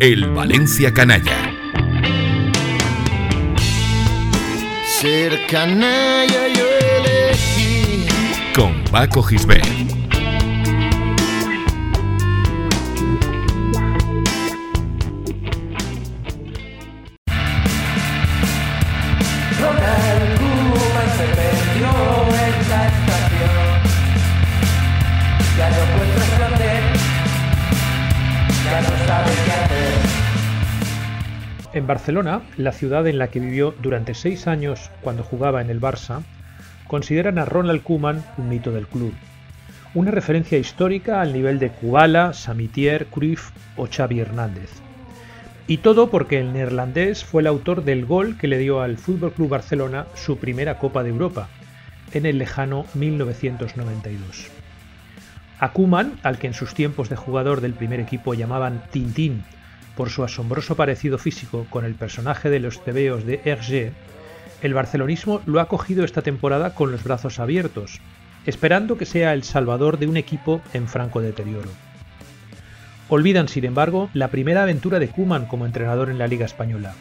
El Valencia Canalla. Ser canalla yo elegí. Con Paco Gisbert. En Barcelona, la ciudad en la que vivió durante seis años cuando jugaba en el Barça, consideran a Ronald Koeman un mito del club. Una referencia histórica al nivel de Kubala, Samitier, Cruyff o Xavi Hernández. Y todo porque el neerlandés fue el autor del gol que le dio al FC Barcelona su primera Copa de Europa, en el lejano 1992. A Koeman, al que en sus tiempos de jugador del primer equipo llamaban Tintín por su asombroso parecido físico con el personaje de los tebeos de Hergé, el barcelonismo lo ha cogido esta temporada con los brazos abiertos, esperando que sea el salvador de un equipo en franco deterioro. Olvidan, sin embargo, la primera aventura de Kuman como entrenador en la Liga Española,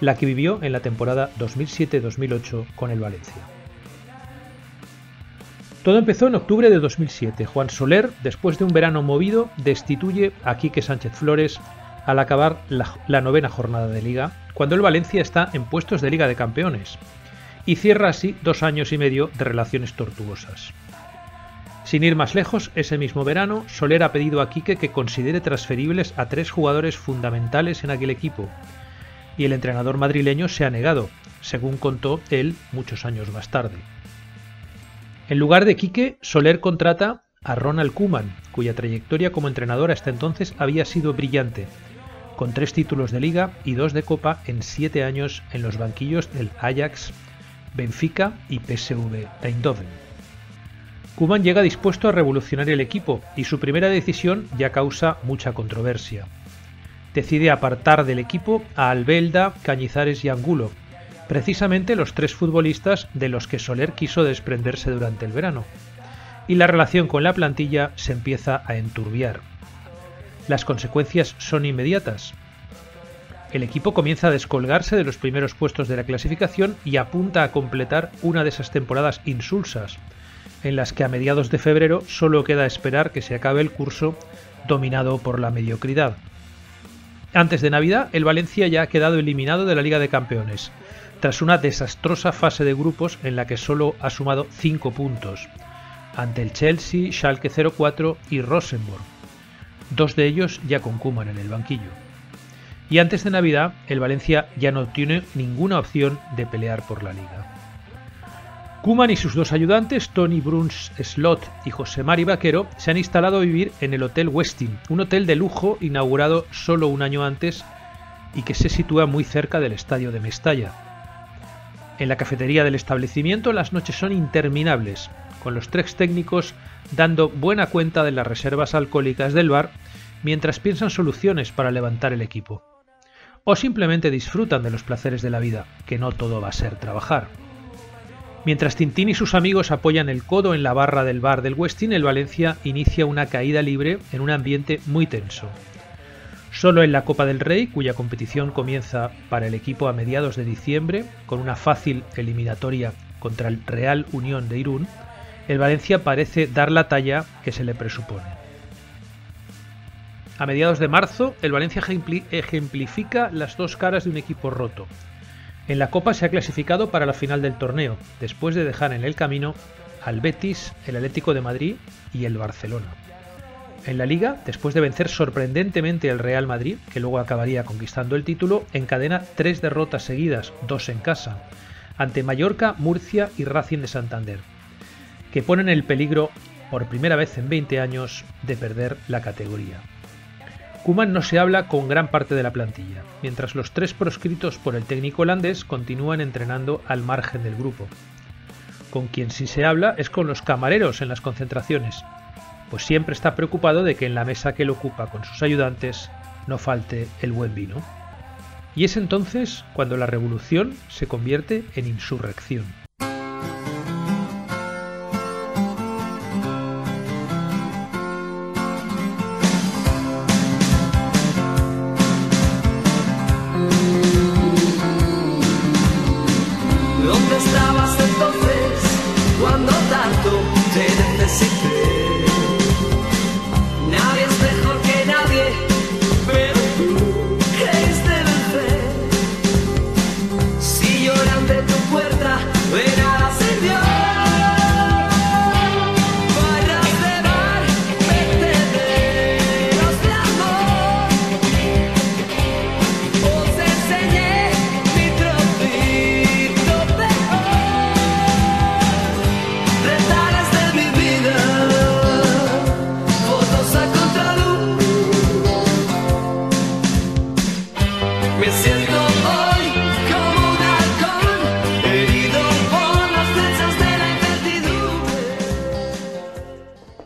la que vivió en la temporada 2007-2008 con el Valencia. Todo empezó en octubre de 2007. Juan Soler, después de un verano movido, destituye a Quique Sánchez Flores al acabar la, novena jornada de liga, cuando el Valencia está en puestos de Liga de Campeones, y cierra así dos años y medio de relaciones tortuosas. Sin ir más lejos, ese mismo verano, Soler ha pedido a Quique que considere transferibles a tres jugadores fundamentales en aquel equipo, y el entrenador madrileño se ha negado, según contó él muchos años más tarde. En lugar de Quique, Soler contrata a Ronald Koeman, cuya trayectoria como entrenador hasta entonces había sido brillante, con tres títulos de liga y dos de copa en siete años en los banquillos del Ajax, Benfica y PSV Eindhoven. Kuman llega dispuesto a revolucionar el equipo y su primera decisión ya causa mucha controversia. Decide apartar del equipo a Albelda, Cañizares y Angulo, precisamente los tres futbolistas de los que Soler quiso desprenderse durante el verano. Y la relación con la plantilla se empieza a enturbiar. Las consecuencias son inmediatas. El equipo comienza a descolgarse de los primeros puestos de la clasificación y apunta a completar una de esas temporadas insulsas, en las que a mediados de febrero solo queda esperar que se acabe el curso dominado por la mediocridad. Antes de Navidad, el Valencia ya ha quedado eliminado de la Liga de Campeones, tras una desastrosa fase de grupos en la que solo ha sumado 5 puntos, ante el Chelsea, Schalke 04 y Rosenborg dos de ellos ya con Kuman en el banquillo. Y antes de Navidad, el Valencia ya no tiene ninguna opción de pelear por la liga. Kuman y sus dos ayudantes, Tony Bruns Slot y José Mari Vaquero, se han instalado a vivir en el Hotel Westin, un hotel de lujo inaugurado solo un año antes y que se sitúa muy cerca del estadio de Mestalla. En la cafetería del establecimiento las noches son interminables, con los tres técnicos dando buena cuenta de las reservas alcohólicas del bar mientras piensan soluciones para levantar el equipo. O simplemente disfrutan de los placeres de la vida, que no todo va a ser trabajar. Mientras Tintín y sus amigos apoyan el codo en la barra del bar del Westin, el Valencia inicia una caída libre en un ambiente muy tenso. Solo en la Copa del Rey, cuya competición comienza para el equipo a mediados de diciembre, con una fácil eliminatoria contra el Real Unión de Irún, el Valencia parece dar la talla que se le presupone. A mediados de marzo, el Valencia ejemplifica las dos caras de un equipo roto. En la Copa se ha clasificado para la final del torneo, después de dejar en el camino al Betis, el Atlético de Madrid y el Barcelona. En la Liga, después de vencer sorprendentemente al Real Madrid, que luego acabaría conquistando el título, encadena tres derrotas seguidas, dos en casa, ante Mallorca, Murcia y Racing de Santander que ponen el peligro, por primera vez en 20 años, de perder la categoría. Kuman no se habla con gran parte de la plantilla, mientras los tres proscritos por el técnico holandés continúan entrenando al margen del grupo. Con quien sí se habla es con los camareros en las concentraciones, pues siempre está preocupado de que en la mesa que él ocupa con sus ayudantes no falte el buen vino. Y es entonces cuando la revolución se convierte en insurrección.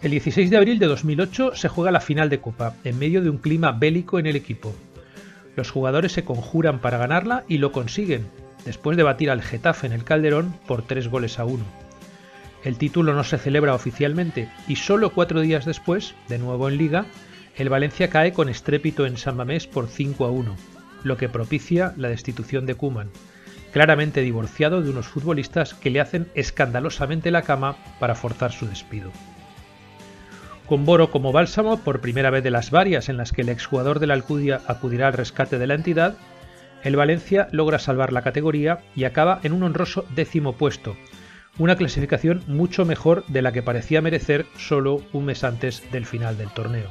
El 16 de abril de 2008 se juega la final de Copa, en medio de un clima bélico en el equipo. Los jugadores se conjuran para ganarla y lo consiguen, después de batir al Getafe en el Calderón por 3 goles a 1. El título no se celebra oficialmente y solo cuatro días después, de nuevo en Liga, el Valencia cae con estrépito en San Mamés por 5 a 1, lo que propicia la destitución de Kuman, claramente divorciado de unos futbolistas que le hacen escandalosamente la cama para forzar su despido. Con Boro como bálsamo, por primera vez de las varias en las que el exjugador de la Alcudia acudirá al rescate de la entidad, el Valencia logra salvar la categoría y acaba en un honroso décimo puesto, una clasificación mucho mejor de la que parecía merecer solo un mes antes del final del torneo.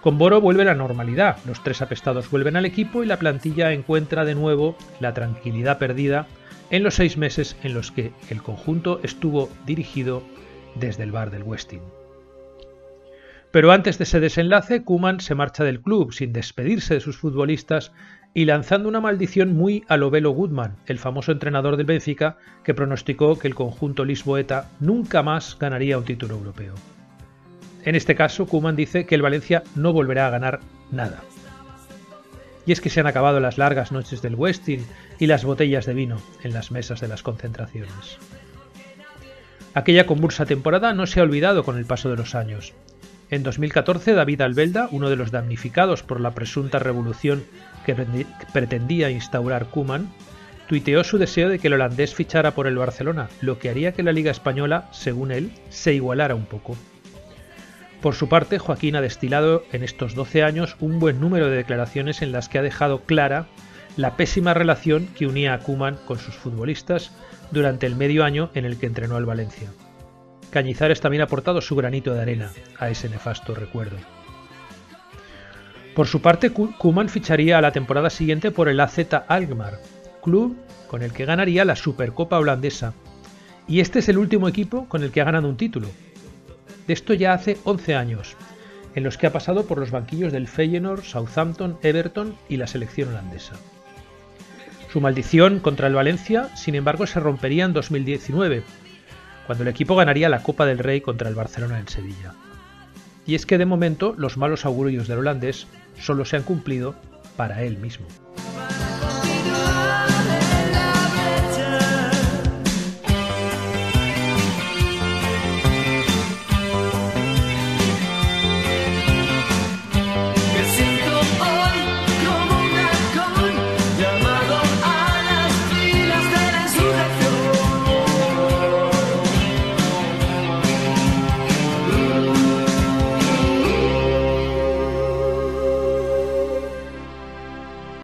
Con Boro vuelve la normalidad, los tres apestados vuelven al equipo y la plantilla encuentra de nuevo la tranquilidad perdida en los seis meses en los que el conjunto estuvo dirigido desde el bar del Westin. Pero antes de ese desenlace, Kuman se marcha del club sin despedirse de sus futbolistas y lanzando una maldición muy a lo Belo Goodman, el famoso entrenador del Benfica, que pronosticó que el conjunto lisboeta nunca más ganaría un título europeo. En este caso, Kuman dice que el Valencia no volverá a ganar nada. Y es que se han acabado las largas noches del Westin y las botellas de vino en las mesas de las concentraciones. Aquella convulsa temporada no se ha olvidado con el paso de los años. En 2014, David Albelda, uno de los damnificados por la presunta revolución que pretendía instaurar Kuman, tuiteó su deseo de que el holandés fichara por el Barcelona, lo que haría que la Liga Española, según él, se igualara un poco. Por su parte, Joaquín ha destilado en estos 12 años un buen número de declaraciones en las que ha dejado clara la pésima relación que unía a Kuman con sus futbolistas durante el medio año en el que entrenó al Valencia. Cañizares también ha aportado su granito de arena a ese nefasto recuerdo. Por su parte, Ku- Koeman ficharía a la temporada siguiente por el AZ Alkmaar, club con el que ganaría la Supercopa holandesa. Y este es el último equipo con el que ha ganado un título. De esto ya hace 11 años, en los que ha pasado por los banquillos del Feyenoord, Southampton, Everton y la selección holandesa. Su maldición contra el Valencia, sin embargo, se rompería en 2019, cuando el equipo ganaría la Copa del Rey contra el Barcelona en Sevilla. Y es que de momento los malos augurios del holandés solo se han cumplido para él mismo.